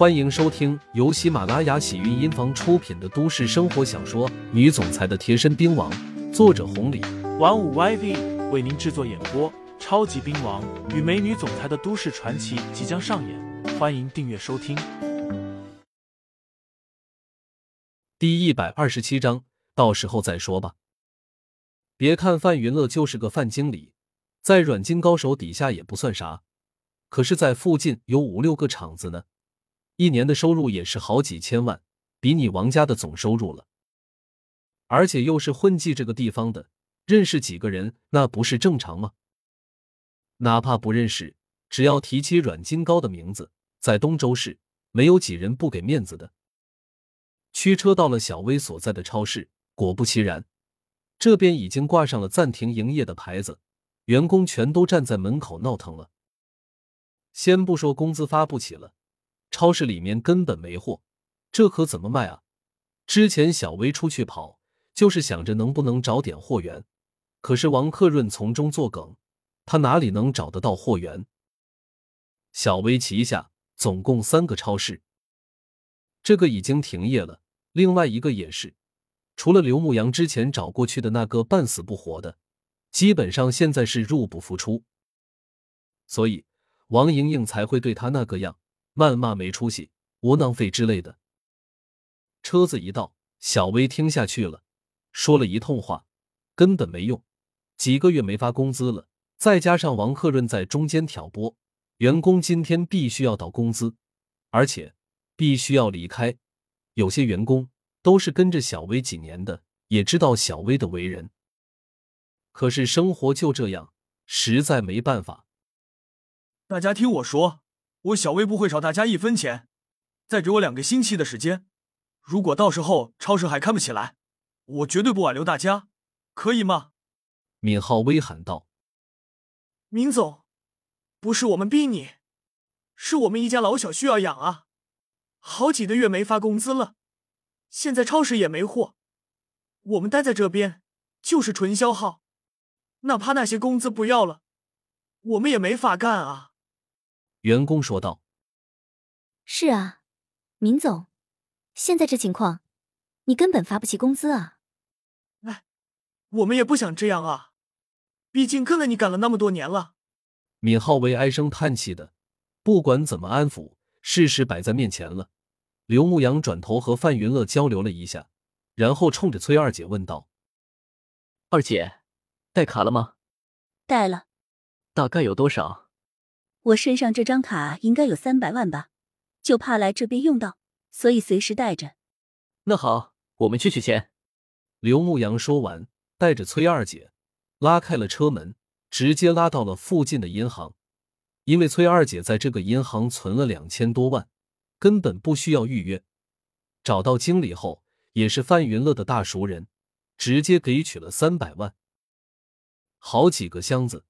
欢迎收听由喜马拉雅喜韵音房出品的都市生活小说《女总裁的贴身兵王》，作者红礼，玩五 YV 为您制作演播。超级兵王与美女总裁的都市传奇即将上演，欢迎订阅收听。第一百二十七章，到时候再说吧。别看范云乐就是个范经理，在软金高手底下也不算啥，可是，在附近有五六个厂子呢。一年的收入也是好几千万，比你王家的总收入了。而且又是混迹这个地方的，认识几个人那不是正常吗？哪怕不认识，只要提起阮金高的名字，在东周市没有几人不给面子的。驱车到了小薇所在的超市，果不其然，这边已经挂上了暂停营业的牌子，员工全都站在门口闹腾了。先不说工资发不起了。超市里面根本没货，这可怎么卖啊？之前小薇出去跑，就是想着能不能找点货源，可是王克润从中作梗，他哪里能找得到货源？小薇旗下总共三个超市，这个已经停业了，另外一个也是，除了刘牧阳之前找过去的那个半死不活的，基本上现在是入不敷出，所以王莹莹才会对他那个样。谩骂没出息、窝囊废之类的。车子一到，小薇听下去了，说了一通话，根本没用。几个月没发工资了，再加上王克润在中间挑拨，员工今天必须要到工资，而且必须要离开。有些员工都是跟着小薇几年的，也知道小薇的为人。可是生活就这样，实在没办法。大家听我说。我小薇不会少大家一分钱，再给我两个星期的时间。如果到时候超市还开不起来，我绝对不挽留大家，可以吗？闵浩威喊道：“闵总，不是我们逼你，是我们一家老小需要养啊，好几个月没发工资了，现在超市也没货，我们待在这边就是纯消耗，哪怕那些工资不要了，我们也没法干啊。”员工说道：“是啊，闵总，现在这情况，你根本发不起工资啊！哎，我们也不想这样啊，毕竟跟了你干了那么多年了。”闵浩为唉声叹气的，不管怎么安抚，事实摆在面前了。刘牧阳转头和范云乐交流了一下，然后冲着崔二姐问道：“二姐，带卡了吗？”“带了。”“大概有多少？”我身上这张卡应该有三百万吧，就怕来这边用到，所以随时带着。那好，我们去取钱。刘牧阳说完，带着崔二姐拉开了车门，直接拉到了附近的银行。因为崔二姐在这个银行存了两千多万，根本不需要预约。找到经理后，也是范云乐的大熟人，直接给取了三百万，好几个箱子。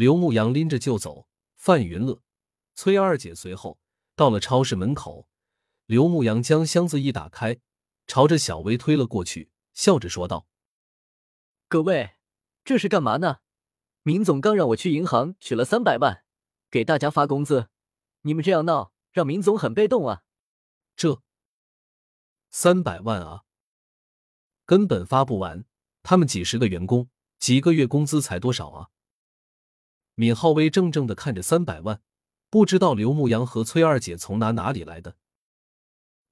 刘牧阳拎着就走，范云乐、崔二姐随后到了超市门口。刘牧阳将箱子一打开，朝着小薇推了过去，笑着说道：“各位，这是干嘛呢？明总刚让我去银行取了三百万，给大家发工资。你们这样闹，让明总很被动啊。这三百万啊，根本发不完。他们几十个员工，几个月工资才多少啊？”闵浩威怔怔的看着三百万，不知道刘牧阳和崔二姐从哪哪里来的。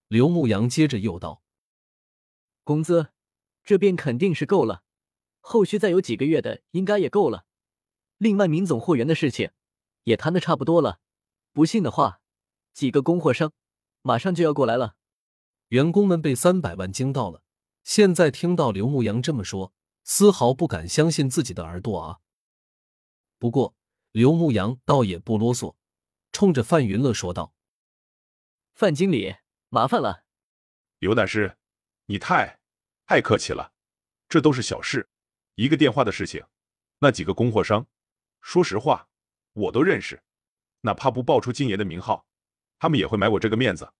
刘牧阳接着又道：“工资这边肯定是够了，后续再有几个月的应该也够了。另外，闵总货源的事情也谈的差不多了，不信的话，几个供货商马上就要过来了。”员工们被三百万惊到了，现在听到刘牧阳这么说，丝毫不敢相信自己的耳朵啊！不过，刘牧阳倒也不啰嗦，冲着范云乐说道：“范经理，麻烦了。刘大师，你太太客气了，这都是小事，一个电话的事情。那几个供货商，说实话，我都认识，哪怕不报出金爷的名号，他们也会买我这个面子。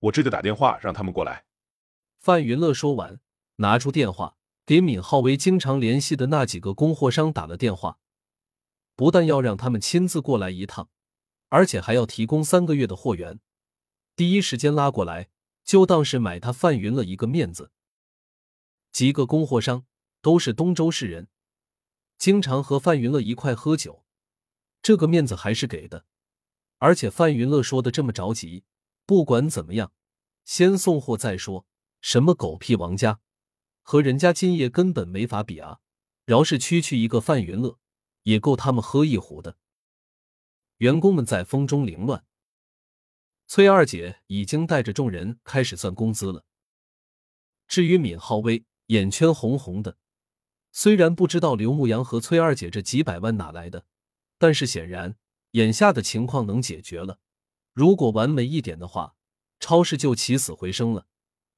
我这就打电话让他们过来。”范云乐说完，拿出电话给闵浩为经常联系的那几个供货商打了电话。不但要让他们亲自过来一趟，而且还要提供三个月的货源，第一时间拉过来，就当是买他范云乐一个面子。几个供货商都是东州市人，经常和范云乐一块喝酒，这个面子还是给的。而且范云乐说的这么着急，不管怎么样，先送货再说。什么狗屁王家，和人家今夜根本没法比啊！饶是区区一个范云乐，也够他们喝一壶的。员工们在风中凌乱。崔二姐已经带着众人开始算工资了。至于闵浩威，眼圈红红的。虽然不知道刘牧阳和崔二姐这几百万哪来的，但是显然。眼下的情况能解决了，如果完美一点的话，超市就起死回生了。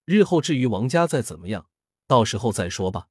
日后至于王家再怎么样，到时候再说吧。